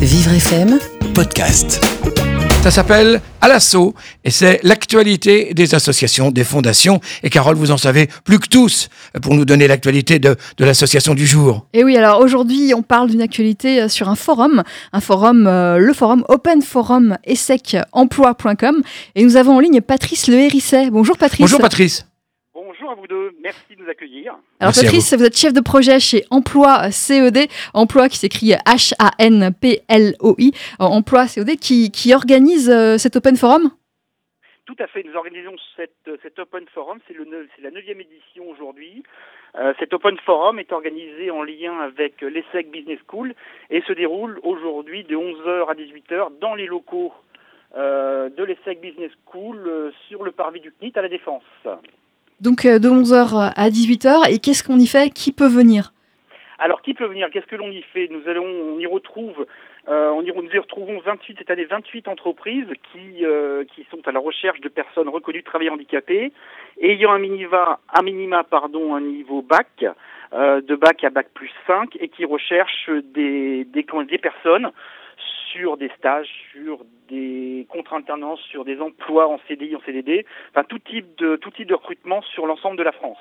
Vivre FM, podcast. Ça s'appelle À l'assaut et c'est l'actualité des associations, des fondations. Et Carole, vous en savez plus que tous pour nous donner l'actualité de, de l'association du jour. Et oui, alors aujourd'hui, on parle d'une actualité euh, sur un forum, un forum, euh, le forum Open Forum Emploi.com. Et nous avons en ligne Patrice Le Hérisset. Bonjour Patrice. Bonjour Patrice. À vous deux, merci de nous accueillir. Alors Merci Patrice, vous. êtes chef de projet chez Emploi CED, Emploi qui s'écrit H-A-N-P-L-O-I, Euh, Emploi CED qui, qui organise euh, cet Open Forum? Tout à fait, nous organisons cette, cet Open Forum, c'est le neuf- c'est la neuvième édition aujourd'hui. Euh, cet Open Forum est organisé en lien avec l'ESSEC Business School et se déroule aujourd'hui de 11h à 18h dans les locaux euh, de l'ESSEC Business School euh, sur le parvis du CNIT à la Défense. Donc euh, de 11h à 18h. Et qu'est-ce qu'on y fait? Qui peut venir? Alors, qui peut venir? Qu'est-ce que l'on y fait? Nous allons, on y retrouve, euh, on y, nous y retrouvons 28 cette année 28 entreprises qui euh, qui sont à la recherche de personnes reconnues de travailleurs handicapés, ayant un minima, un minima pardon, un niveau bac, euh, de bac à bac plus 5, et qui recherchent des des personnes sur des stages, sur des contrats alternances, sur des emplois en CDI, en CDD, enfin tout type de tout type de recrutement sur l'ensemble de la France.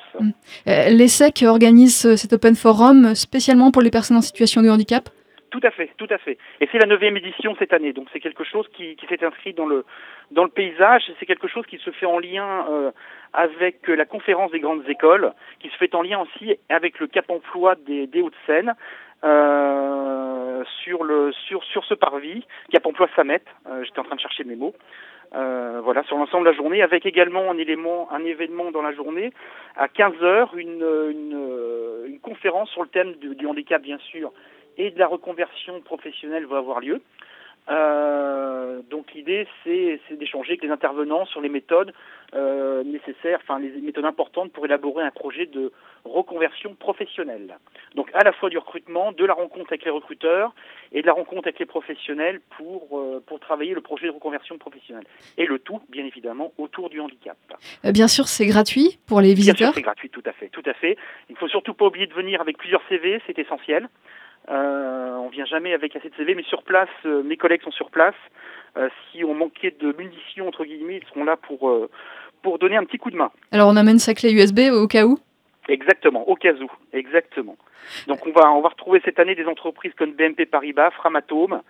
Euh, L'ESSEC organise euh, cet Open Forum spécialement pour les personnes en situation de handicap? Tout à fait, tout à fait. Et c'est la neuvième édition cette année, donc c'est quelque chose qui, qui s'est inscrit dans le dans le paysage. C'est quelque chose qui se fait en lien euh, avec la conférence des grandes écoles, qui se fait en lien aussi avec le Cap Emploi des, des Hauts-de-Seine. euh, sur le sur sur ce parvis Cap Emploi Samet euh, j'étais en train de chercher mes mots. Euh, voilà sur l'ensemble de la journée avec également un élément un événement dans la journée. À 15 heures une une, euh, une conférence sur le thème du handicap bien sûr et de la reconversion professionnelle va avoir lieu. Euh, donc l'idée c'est c'est d'échanger avec les intervenants sur les méthodes euh, nécessaires, enfin les méthodes importantes pour élaborer un projet de reconversion professionnelle. Donc à la fois du recrutement, de la rencontre avec les recruteurs et de la rencontre avec les professionnels pour euh, pour travailler le projet de reconversion professionnelle. Et le tout, bien évidemment, autour du handicap. Euh, Bien sûr, c'est gratuit pour les Bien sûr, visiteurs. c'est gratuit, tout à fait, tout à fait. Il faut surtout pas oublier de venir avec plusieurs CV, c'est essentiel. Euh, on vient jamais avec assez de CV, mais sur place, euh, mes collègues sont sur place. Euh, si on manquait de munitions entre guillemets, ils seront là pour euh, pour donner un petit coup de main. Alors on amène sa clé USB au cas où? Exactement, au cas où, exactement. Donc on va on va retrouver cette année des entreprises comme BNP Paribas, Framatome,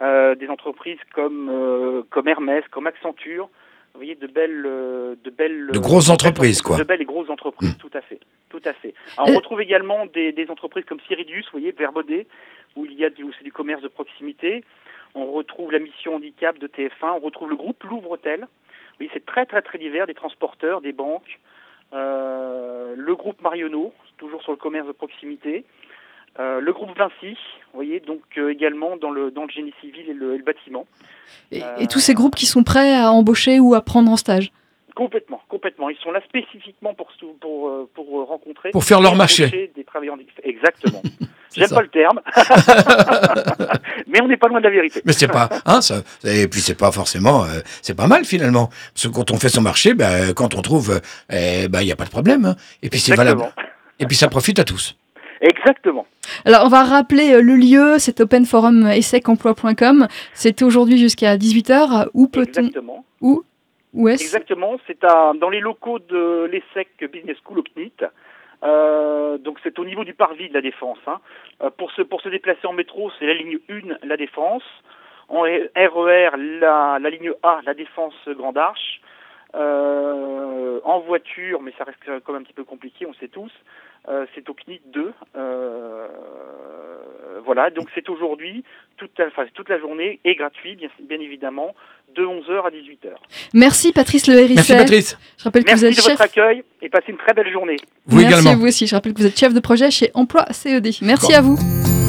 des entreprises comme comme Hermès, comme Accenture. Vous voyez de belles euh, de belles De grosses belles entreprises, quoi. De belles et grosses entreprises, Mm. tout à fait, tout à fait. Alors, on Euh, retrouve également des, des entreprises comme Ciridius, vous voyez, Verbaudet, où il y a du, où c'est du commerce de proximité. On retrouve la mission handicap de TF1. On retrouve le groupe Louvre-Hôtel. Oui, c'est très très très divers, des transporteurs, des banques, euh, le groupe Marionneau, toujours sur le commerce de proximité, euh, le groupe Vinci, vous voyez, donc euh, également dans le dans le génie civil et le, et le bâtiment. et, Euh, et tous ces groupes qui sont prêts à embaucher ou à prendre en stage. Complètement, complètement. Ils sont là spécifiquement pour pour euh, pour euh, rencontrer Pour faire leur marché. des travailleurs. Exactement. J'aime pas le terme, mais on n'est pas loin de la vérité. Mais c'est pas, hein, ça, et puis c'est pas forcément, euh, c'est pas mal finalement. Parce que quand on fait son marché, ben, quand on trouve, euh, eh ben, il y a pas de problème. hein. Et puis c'est valable. Exactement. Et puis ça profite à tous. Exactement. Alors on va rappeler euh, le lieu, c'est openforum essesemploi.com. C'est aujourd'hui jusqu'à 18h. Où peut-on Exactement. Où Où est-ce Exactement. C'est à- dans les locaux de l'ESSEC Business School au CNIT. Euh, donc c'est au niveau du parvis de la Défense. hein. Euh, pour, se, pour se déplacer en métro, c'est la ligne 1, la Défense. En RER, la, la ligne A, la Défense Grande Arche. Euh, en voiture, mais ça reste quand même un petit peu compliqué, on sait tous. Euh, c'est au CNIT 2. Euh, voilà, donc c'est aujourd'hui, toute la, enfin, toute la journée est gratuit, bien, bien évidemment, de 11h à 18h. Merci Patrice Le Merci. Patrice. Je rappelle que Merci vous êtes de chef. votre accueil et passez une très belle journée. Vous Merci également. à vous aussi. Je rappelle que vous êtes chef de projet chez Emploi CED. Merci Bon. à vous.